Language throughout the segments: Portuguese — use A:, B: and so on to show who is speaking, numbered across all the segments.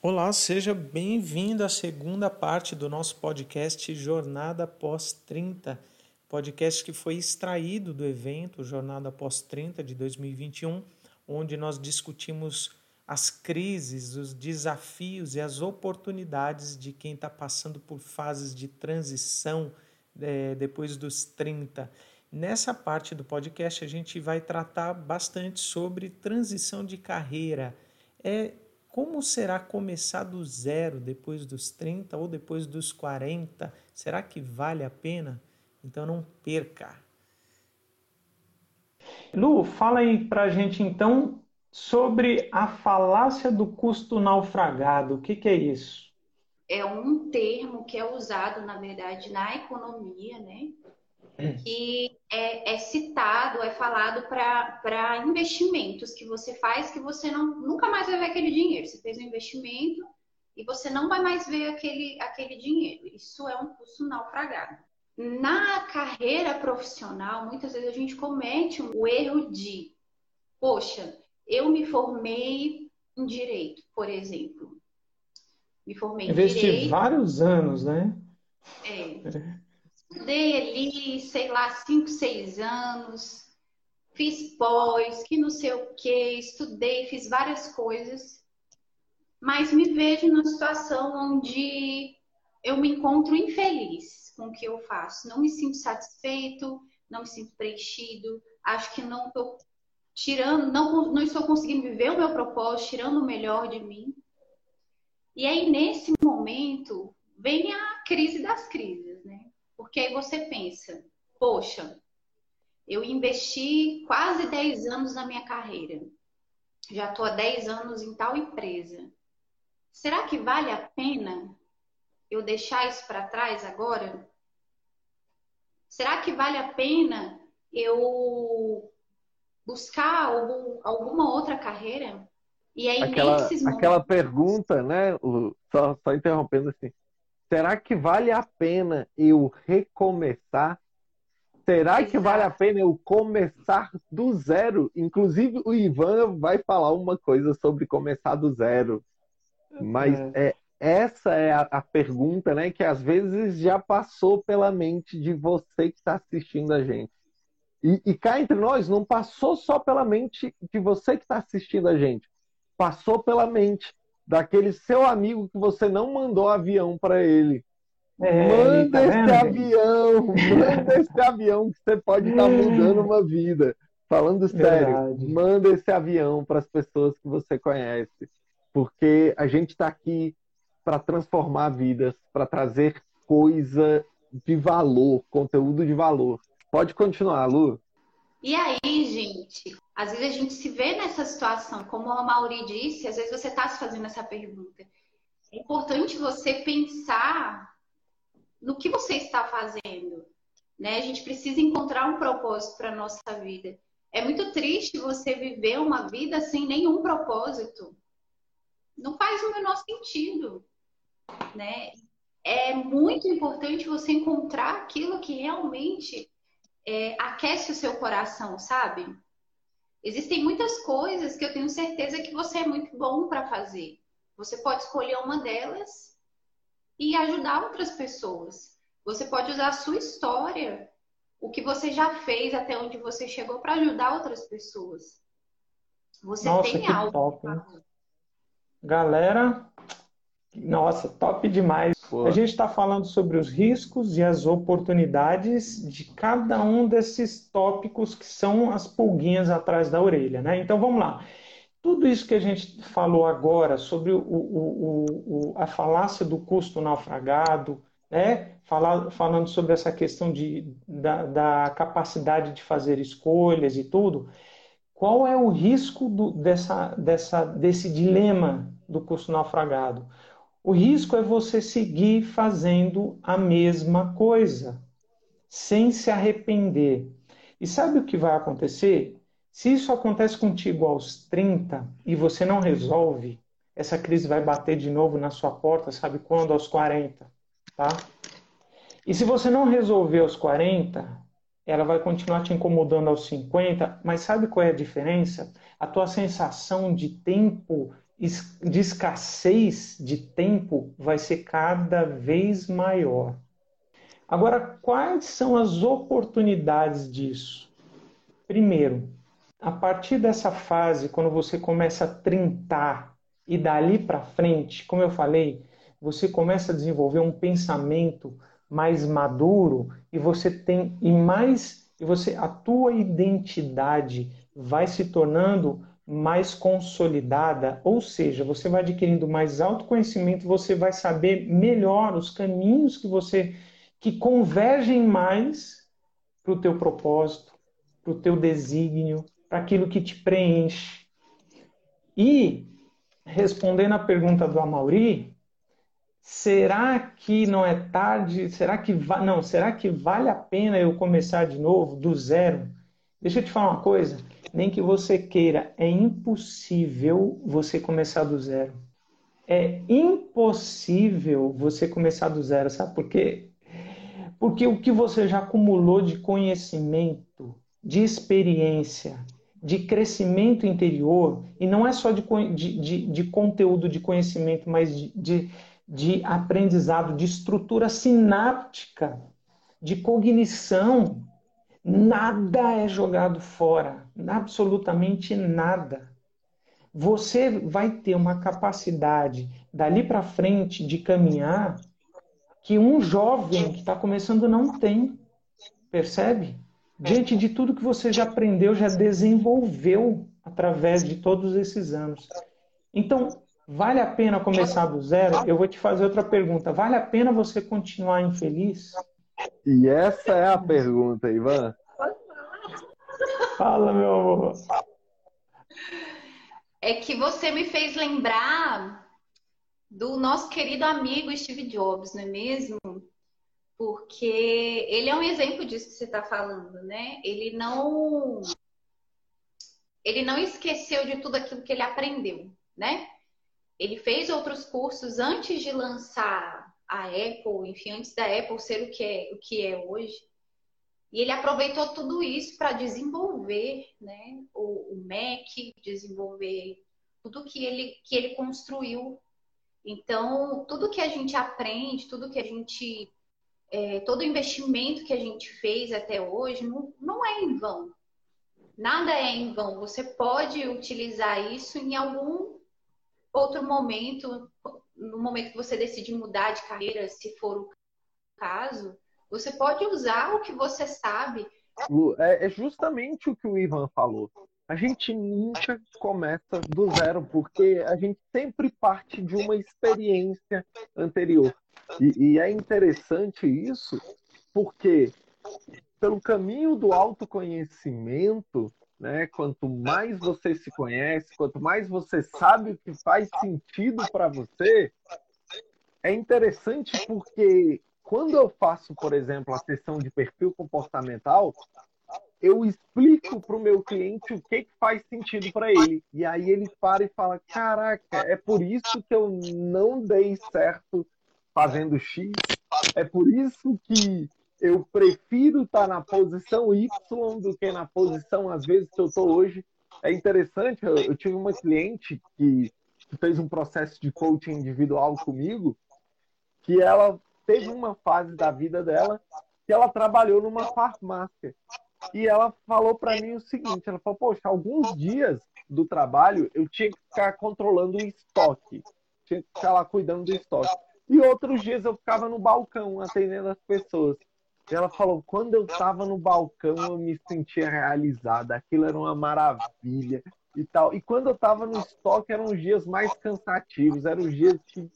A: Olá, seja bem-vindo à segunda parte do nosso podcast Jornada Pós 30, podcast que foi extraído do evento Jornada Pós 30 de 2021, onde nós discutimos as crises, os desafios e as oportunidades de quem está passando por fases de transição é, depois dos 30. Nessa parte do podcast, a gente vai tratar bastante sobre transição de carreira. É como será começar do zero depois dos 30 ou depois dos 40? Será que vale a pena? Então não perca. Lu, fala aí pra gente então sobre a falácia do custo naufragado. O que, que é isso?
B: É um termo que é usado, na verdade, na economia, né? Que é, é, citado, é falado para investimentos que você faz que você não, nunca mais vai ver aquele dinheiro. Você fez um investimento e você não vai mais ver aquele, aquele dinheiro. Isso é um custo naufragado. Na carreira profissional, muitas vezes a gente comete o erro de, poxa, eu me formei em direito, por exemplo.
A: Me formei em Investi direito. vários anos, né?
B: É. Estudei ali, sei lá, cinco, seis anos, fiz pós, que não sei o que, estudei, fiz várias coisas, mas me vejo numa situação onde eu me encontro infeliz com o que eu faço. Não me sinto satisfeito, não me sinto preenchido, acho que não estou tirando, não, não estou conseguindo viver o meu propósito, tirando o melhor de mim. E aí, nesse momento, vem a crise das crises? Porque aí você pensa, poxa, eu investi quase 10 anos na minha carreira. Já estou há 10 anos em tal empresa. Será que vale a pena eu deixar isso para trás agora? Será que vale a pena eu buscar algum, alguma outra carreira?
C: E aí, aquela, nesses momentos... aquela pergunta, né? Só, só interrompendo assim. Será que vale a pena eu recomeçar? Será que vale a pena eu começar do zero? Inclusive, o Ivan vai falar uma coisa sobre começar do zero. Mas é. é essa é a, a, pergunta, né? Que às vezes já passou pela mente de você que está assistindo a gente. E, e cá entre nós, não passou só pela mente de você que está assistindo a gente. Passou pela mente daquele seu amigo que você não mandou avião para ele. É, manda tá esse avião, manda esse avião que você pode estar tá mudando uma vida. Falando sério, Verdade. manda esse avião para as pessoas que você conhece, porque a gente está aqui para transformar vidas, para trazer coisa de valor, conteúdo de valor. Pode continuar, Lu.
B: E aí, gente, às vezes a gente se vê nessa situação, como a Mauri disse, às vezes você está se fazendo essa pergunta. É importante você pensar no que você está fazendo. Né? A gente precisa encontrar um propósito para a nossa vida. É muito triste você viver uma vida sem nenhum propósito. Não faz o menor sentido. Né? É muito importante você encontrar aquilo que realmente é, aquece o seu coração, sabe? Existem muitas coisas que eu tenho certeza que você é muito bom para fazer. Você pode escolher uma delas e ajudar outras pessoas. Você pode usar a sua história, o que você já fez até onde você chegou para ajudar outras pessoas. Você
A: Nossa, tem algo. Top, Galera, nossa, top demais. Pô. A gente está falando sobre os riscos e as oportunidades de cada um desses tópicos que são as pulguinhas atrás da orelha, né? Então vamos lá. Tudo isso que a gente falou agora sobre o, o, o, a falácia do custo naufragado, né? Falar, falando sobre essa questão de, da, da, capacidade de fazer escolhas e tudo, qual é o risco do, dessa, dessa, desse dilema do custo naufragado? O risco é você seguir fazendo a mesma coisa, sem se arrepender. E sabe o que vai acontecer? Se isso acontece contigo aos 30 e você não resolve, essa crise vai bater de novo na sua porta, sabe quando? Aos 40, tá? E se você não resolver aos 40, ela vai continuar te incomodando aos 50, mas sabe qual é a diferença? A tua sensação de tempo de escassez de tempo vai ser cada vez maior. Agora, quais são as oportunidades disso? Primeiro, a partir dessa fase, quando você começa a trintar e dali para frente, como eu falei, você começa a desenvolver um pensamento mais maduro e você tem e mais e você a tua identidade vai se tornando mais consolidada, ou seja, você vai adquirindo mais autoconhecimento, você vai saber melhor os caminhos que você que convergem mais para o teu propósito, para o teu desígnio, para aquilo que te preenche. E respondendo à pergunta do Amauri, será que não é tarde? Será que va... não? Será que vale a pena eu começar de novo do zero? Deixa eu te falar uma coisa. Nem que você queira, é impossível você começar do zero. É impossível você começar do zero, sabe por quê? Porque o que você já acumulou de conhecimento, de experiência, de crescimento interior, e não é só de, de, de conteúdo de conhecimento, mas de, de, de aprendizado, de estrutura sináptica, de cognição, nada é jogado fora, absolutamente nada. Você vai ter uma capacidade dali para frente de caminhar que um jovem que está começando não tem. Percebe? Diante de tudo que você já aprendeu, já desenvolveu através de todos esses anos. Então, vale a pena começar do zero? Eu vou te fazer outra pergunta. Vale a pena você continuar infeliz?
C: E essa é a pergunta, Ivan.
A: Fala, meu amor.
B: É que você me fez lembrar do nosso querido amigo Steve Jobs, não é mesmo? Porque ele é um exemplo disso que você está falando, né? Ele não ele não esqueceu de tudo aquilo que ele aprendeu, né? Ele fez outros cursos antes de lançar a Apple, enfim, antes da Apple ser o que é, o que é hoje. E ele aproveitou tudo isso para desenvolver né, o, o Mac, desenvolver tudo que ele, que ele construiu. Então, tudo que a gente aprende, tudo que a gente é, todo investimento que a gente fez até hoje não, não é em vão. Nada é em vão. Você pode utilizar isso em algum outro momento, no momento que você decide mudar de carreira, se for o caso, você pode usar o que você sabe.
C: É, é justamente o que o Ivan falou. A gente nunca começa do zero, porque a gente sempre parte de uma experiência anterior. E, e é interessante isso, porque pelo caminho do autoconhecimento, né, quanto mais você se conhece, quanto mais você sabe o que faz sentido para você, é interessante porque quando eu faço, por exemplo, a sessão de perfil comportamental, eu explico para o meu cliente o que, que faz sentido para ele. E aí ele para e fala: Caraca, é por isso que eu não dei certo fazendo X. É por isso que eu prefiro estar tá na posição Y do que na posição, às vezes, que eu estou hoje. É interessante, eu, eu tive uma cliente que, que fez um processo de coaching individual comigo, que ela teve uma fase da vida dela que ela trabalhou numa farmácia. E ela falou para mim o seguinte: ela falou, poxa, alguns dias do trabalho eu tinha que ficar controlando o estoque, tinha que ficar lá cuidando do estoque. E outros dias eu ficava no balcão atendendo as pessoas. E ela falou: quando eu estava no balcão eu me sentia realizada, aquilo era uma maravilha e tal. E quando eu estava no estoque eram os dias mais cansativos, eram os dias que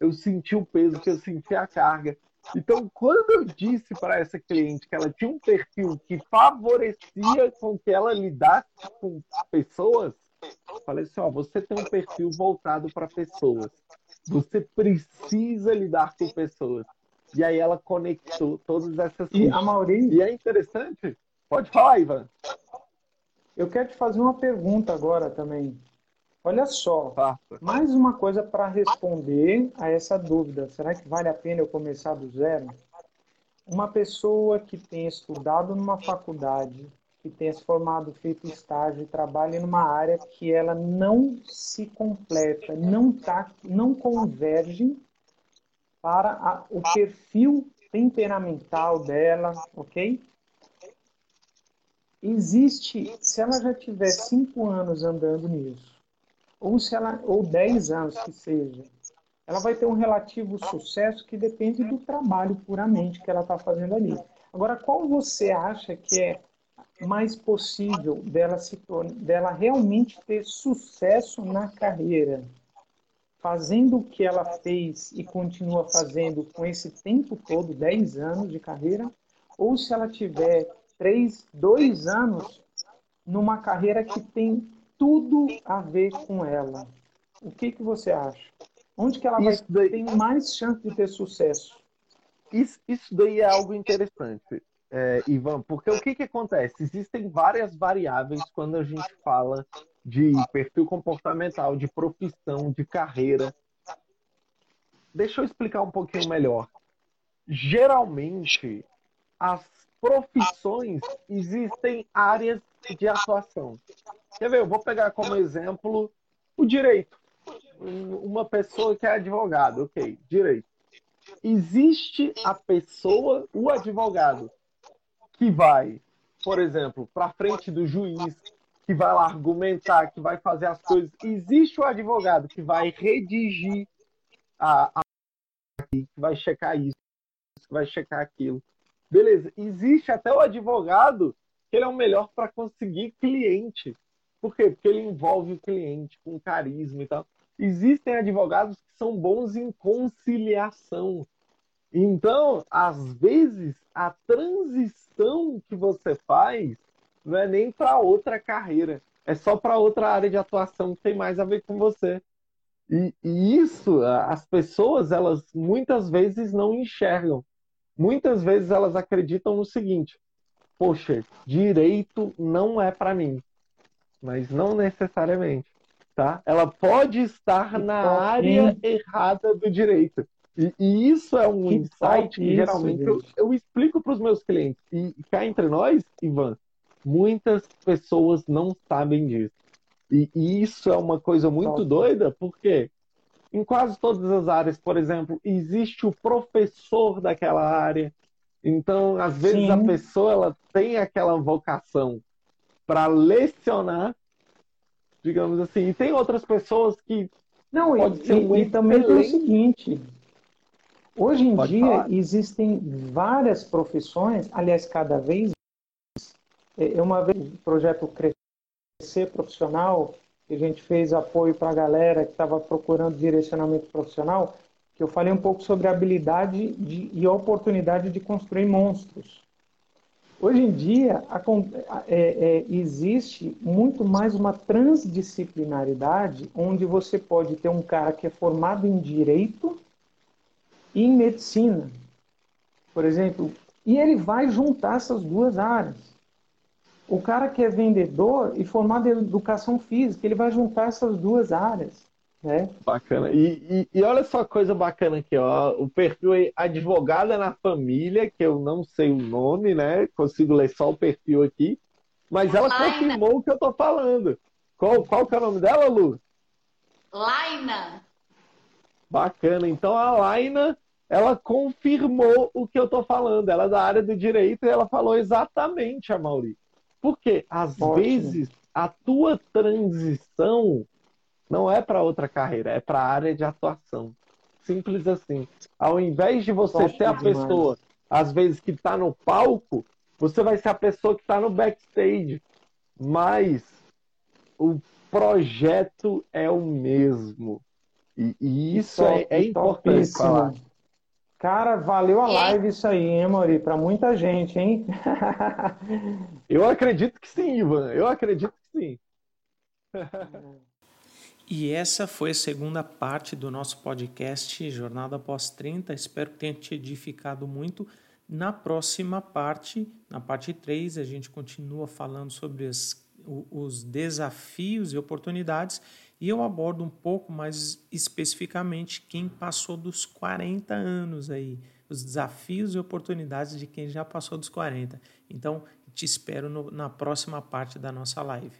C: eu senti o peso, que eu senti a carga. Então, quando eu disse para essa cliente que ela tinha um perfil que favorecia com que ela lidasse com pessoas, eu falei assim: ó, você tem um perfil voltado para pessoas. Você precisa lidar com pessoas. E aí ela conectou todas essas
A: e coisas. A Maurício...
C: E é interessante. Pode falar, Ivan.
A: Eu quero te fazer uma pergunta agora também. Olha só, mais uma coisa para responder a essa dúvida. Será que vale a pena eu começar do zero? Uma pessoa que tem estudado numa faculdade, que tenha se formado, feito estágio trabalhe numa área que ela não se completa, não, tá, não converge para a, o perfil temperamental dela, ok? Existe, se ela já tiver cinco anos andando nisso, ou se ela, ou dez anos que seja, ela vai ter um relativo sucesso que depende do trabalho puramente que ela está fazendo ali. Agora, qual você acha que é mais possível dela se dela realmente ter sucesso na carreira, fazendo o que ela fez e continua fazendo com esse tempo todo, 10 anos de carreira, ou se ela tiver 3, 2 anos numa carreira que tem tudo a ver com ela. O que, que você acha? Onde que ela vai ter mais chance de ter sucesso?
C: Isso, isso daí é algo interessante é, Ivan, porque o que, que acontece? Existem várias variáveis quando a gente fala de perfil comportamental, de profissão, de carreira. Deixa eu explicar um pouquinho melhor. Geralmente, as profissões existem áreas de atuação. Quer ver? Eu vou pegar como exemplo o direito. Uma pessoa que é advogado, ok, direito. Existe a pessoa, o advogado, que vai, por exemplo, para frente do juiz, que vai lá argumentar, que vai fazer as coisas. Existe o advogado que vai redigir a, a que vai checar isso, que vai checar aquilo. Beleza, existe até o advogado que ele é o melhor para conseguir cliente. Por quê? Porque ele envolve o cliente com carisma e tal. Existem advogados que são bons em conciliação. Então, às vezes, a transição que você faz não é nem para outra carreira, é só para outra área de atuação que tem mais a ver com você. E, e, isso, as pessoas, elas muitas vezes não enxergam. Muitas vezes elas acreditam no seguinte: poxa, direito não é para mim. Mas não necessariamente, tá? Ela pode estar na área errada do direito. E, e isso é um que insight que geralmente eu, eu, explico para os meus clientes. E, e cá entre nós, Ivan, muitas pessoas não sabem disso. E, e isso é uma coisa muito Nossa. doida, porque em quase todas as áreas, por exemplo, existe o professor daquela área. Então, às vezes Sim. a pessoa ela tem aquela vocação para lecionar, digamos assim. E tem outras pessoas que
A: não, pode e, ser e, e também tem o seguinte, Hoje em Pode dia falar. existem várias profissões, aliás, cada vez uma vez o projeto Crescer Profissional, que a gente fez apoio para a galera que estava procurando direcionamento profissional, que eu falei um pouco sobre a habilidade de, e a oportunidade de construir monstros. Hoje em dia a, é, é, existe muito mais uma transdisciplinaridade, onde você pode ter um cara que é formado em direito e em medicina, por exemplo, e ele vai juntar essas duas áreas. O cara que é vendedor e formado em educação física, ele vai juntar essas duas áreas. Né?
C: Bacana. E, e, e olha só a coisa bacana aqui, ó. O perfil é advogada na família, que eu não sei o nome, né? Consigo ler só o perfil aqui. Mas ela Laina. confirmou o que eu tô falando. Qual, qual que é o nome dela, Lu?
B: Laina.
C: Bacana. Então a Laina ela confirmou o que eu estou falando. Ela é da área do direito e ela falou exatamente a Mauri. Porque, às Ótimo. vezes, a tua transição não é para outra carreira, é para a área de atuação. Simples assim. Ao invés de você ser a pessoa, às vezes, que está no palco, você vai ser a pessoa que está no backstage. Mas o projeto é o mesmo. E, e isso é, é importante falar.
A: Cara, valeu a live isso aí, hein, Mori? Para muita gente, hein?
C: Eu acredito que sim, Ivan. Eu acredito que sim.
D: E essa foi a segunda parte do nosso podcast Jornada Após 30. Espero que tenha te edificado muito. Na próxima parte, na parte 3, a gente continua falando sobre as, os desafios e oportunidades e eu abordo um pouco mais especificamente quem passou dos 40 anos aí, os desafios e oportunidades de quem já passou dos 40. Então,
A: te espero no, na próxima parte da nossa live.